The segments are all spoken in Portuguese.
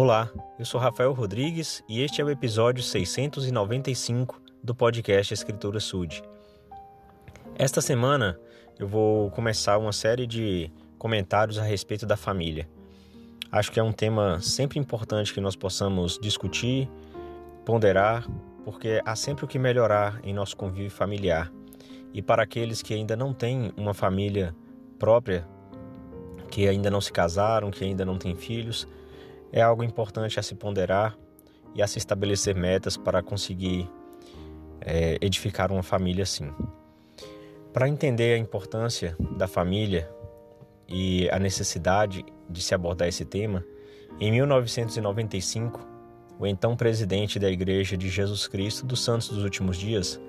Olá, eu sou Rafael Rodrigues e este é o episódio 695 do podcast Escritura Sud. Esta semana eu vou começar uma série de comentários a respeito da família. Acho que é um tema sempre importante que nós possamos discutir, ponderar, porque há sempre o que melhorar em nosso convívio familiar. E para aqueles que ainda não têm uma família própria, que ainda não se casaram, que ainda não têm filhos, é algo importante a se ponderar e a se estabelecer metas para conseguir é, edificar uma família assim. Para entender a importância da família e a necessidade de se abordar esse tema, em 1995, o então presidente da Igreja de Jesus Cristo dos Santos dos Últimos Dias,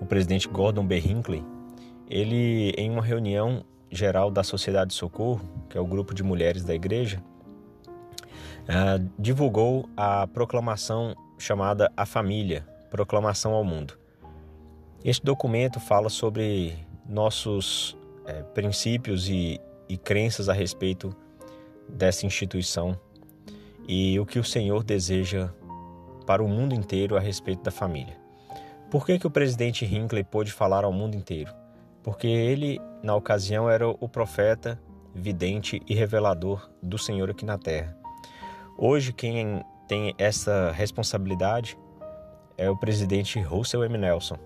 o presidente Gordon B. Hinckley, ele, em uma reunião geral da Sociedade de Socorro, que é o grupo de mulheres da igreja, uh, divulgou a proclamação chamada A Família Proclamação ao Mundo. Este documento fala sobre nossos é, princípios e, e crenças a respeito dessa instituição e o que o Senhor deseja para o mundo inteiro a respeito da família. Por que, que o presidente Hinckley pôde falar ao mundo inteiro? Porque ele, na ocasião, era o profeta, vidente e revelador do Senhor aqui na terra. Hoje, quem tem essa responsabilidade é o presidente Russell M. Nelson.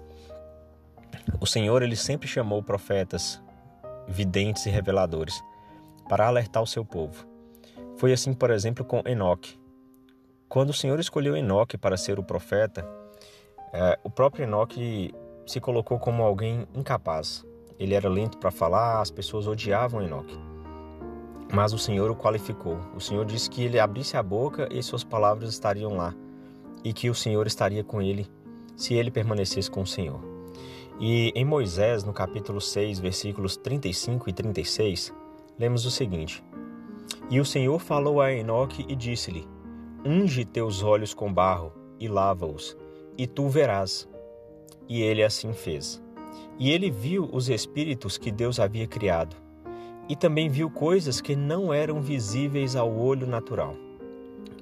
O Senhor ele sempre chamou profetas, videntes e reveladores para alertar o seu povo. Foi assim, por exemplo, com Enoque. Quando o Senhor escolheu Enoque para ser o profeta, é, o próprio Enoque se colocou como alguém incapaz. Ele era lento para falar, as pessoas odiavam Enoque. Mas o Senhor o qualificou. O Senhor disse que ele abrisse a boca e suas palavras estariam lá, e que o Senhor estaria com ele se ele permanecesse com o Senhor. E em Moisés, no capítulo 6, versículos 35 e 36, lemos o seguinte: E o Senhor falou a Enoque e disse-lhe: Unge teus olhos com barro e lava-os, e tu verás. E ele assim fez. E ele viu os espíritos que Deus havia criado e também viu coisas que não eram visíveis ao olho natural.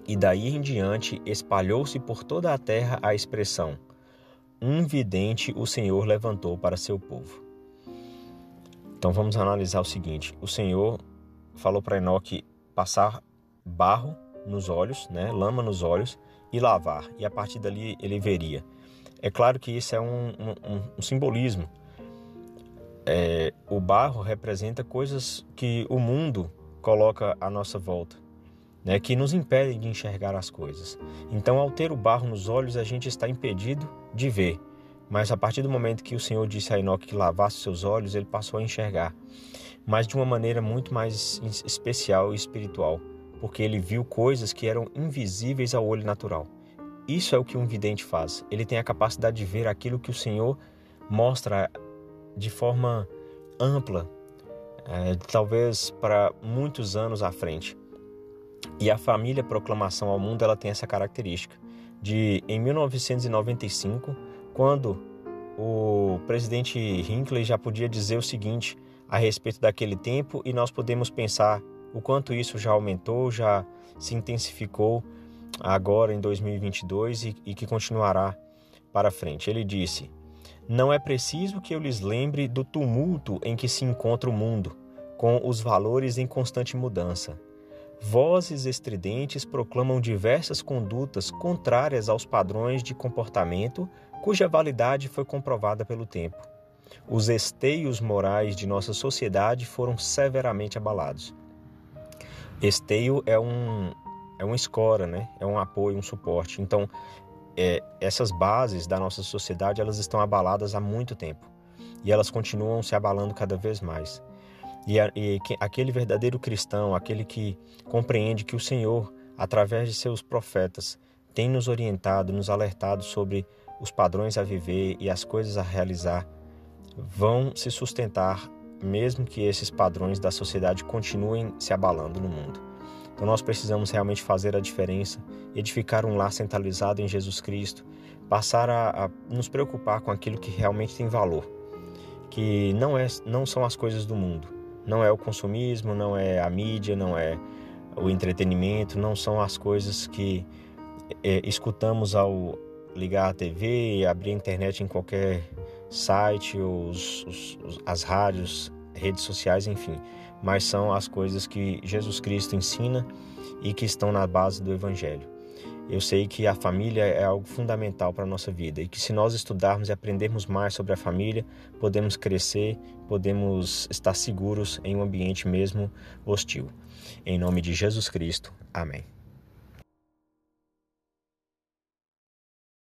E daí em diante espalhou-se por toda a terra a expressão: Um vidente o Senhor levantou para seu povo. Então vamos analisar o seguinte: o Senhor falou para Enoque passar barro nos olhos, né, lama nos olhos e lavar, e a partir dali ele veria. É claro que isso é um, um, um simbolismo é, o barro representa coisas que o mundo coloca à nossa volta, né, que nos impedem de enxergar as coisas. Então, ao ter o barro nos olhos, a gente está impedido de ver. Mas a partir do momento que o Senhor disse a Enoque que lavasse seus olhos, ele passou a enxergar, mas de uma maneira muito mais especial e espiritual, porque ele viu coisas que eram invisíveis ao olho natural. Isso é o que um vidente faz. Ele tem a capacidade de ver aquilo que o Senhor mostra de forma ampla, é, talvez para muitos anos à frente. E a família Proclamação ao Mundo ela tem essa característica de, em 1995, quando o presidente Hinckley já podia dizer o seguinte a respeito daquele tempo e nós podemos pensar o quanto isso já aumentou, já se intensificou agora em 2022 e, e que continuará para frente. Ele disse: não é preciso que eu lhes lembre do tumulto em que se encontra o mundo, com os valores em constante mudança. Vozes estridentes proclamam diversas condutas contrárias aos padrões de comportamento cuja validade foi comprovada pelo tempo. Os esteios morais de nossa sociedade foram severamente abalados. Esteio é um é uma escora, né? É um apoio, um suporte. Então, é, essas bases da nossa sociedade elas estão abaladas há muito tempo e elas continuam se abalando cada vez mais. E, a, e que, aquele verdadeiro cristão, aquele que compreende que o Senhor, através de seus profetas, tem nos orientado, nos alertado sobre os padrões a viver e as coisas a realizar, vão se sustentar mesmo que esses padrões da sociedade continuem se abalando no mundo. Então nós precisamos realmente fazer a diferença, edificar um lar centralizado em Jesus Cristo, passar a, a nos preocupar com aquilo que realmente tem valor, que não, é, não são as coisas do mundo, não é o consumismo, não é a mídia, não é o entretenimento, não são as coisas que é, escutamos ao ligar a TV, abrir a internet em qualquer site, os, os, as rádios, redes sociais, enfim. Mas são as coisas que Jesus Cristo ensina e que estão na base do Evangelho. Eu sei que a família é algo fundamental para a nossa vida e que se nós estudarmos e aprendermos mais sobre a família, podemos crescer, podemos estar seguros em um ambiente mesmo hostil. Em nome de Jesus Cristo. Amém.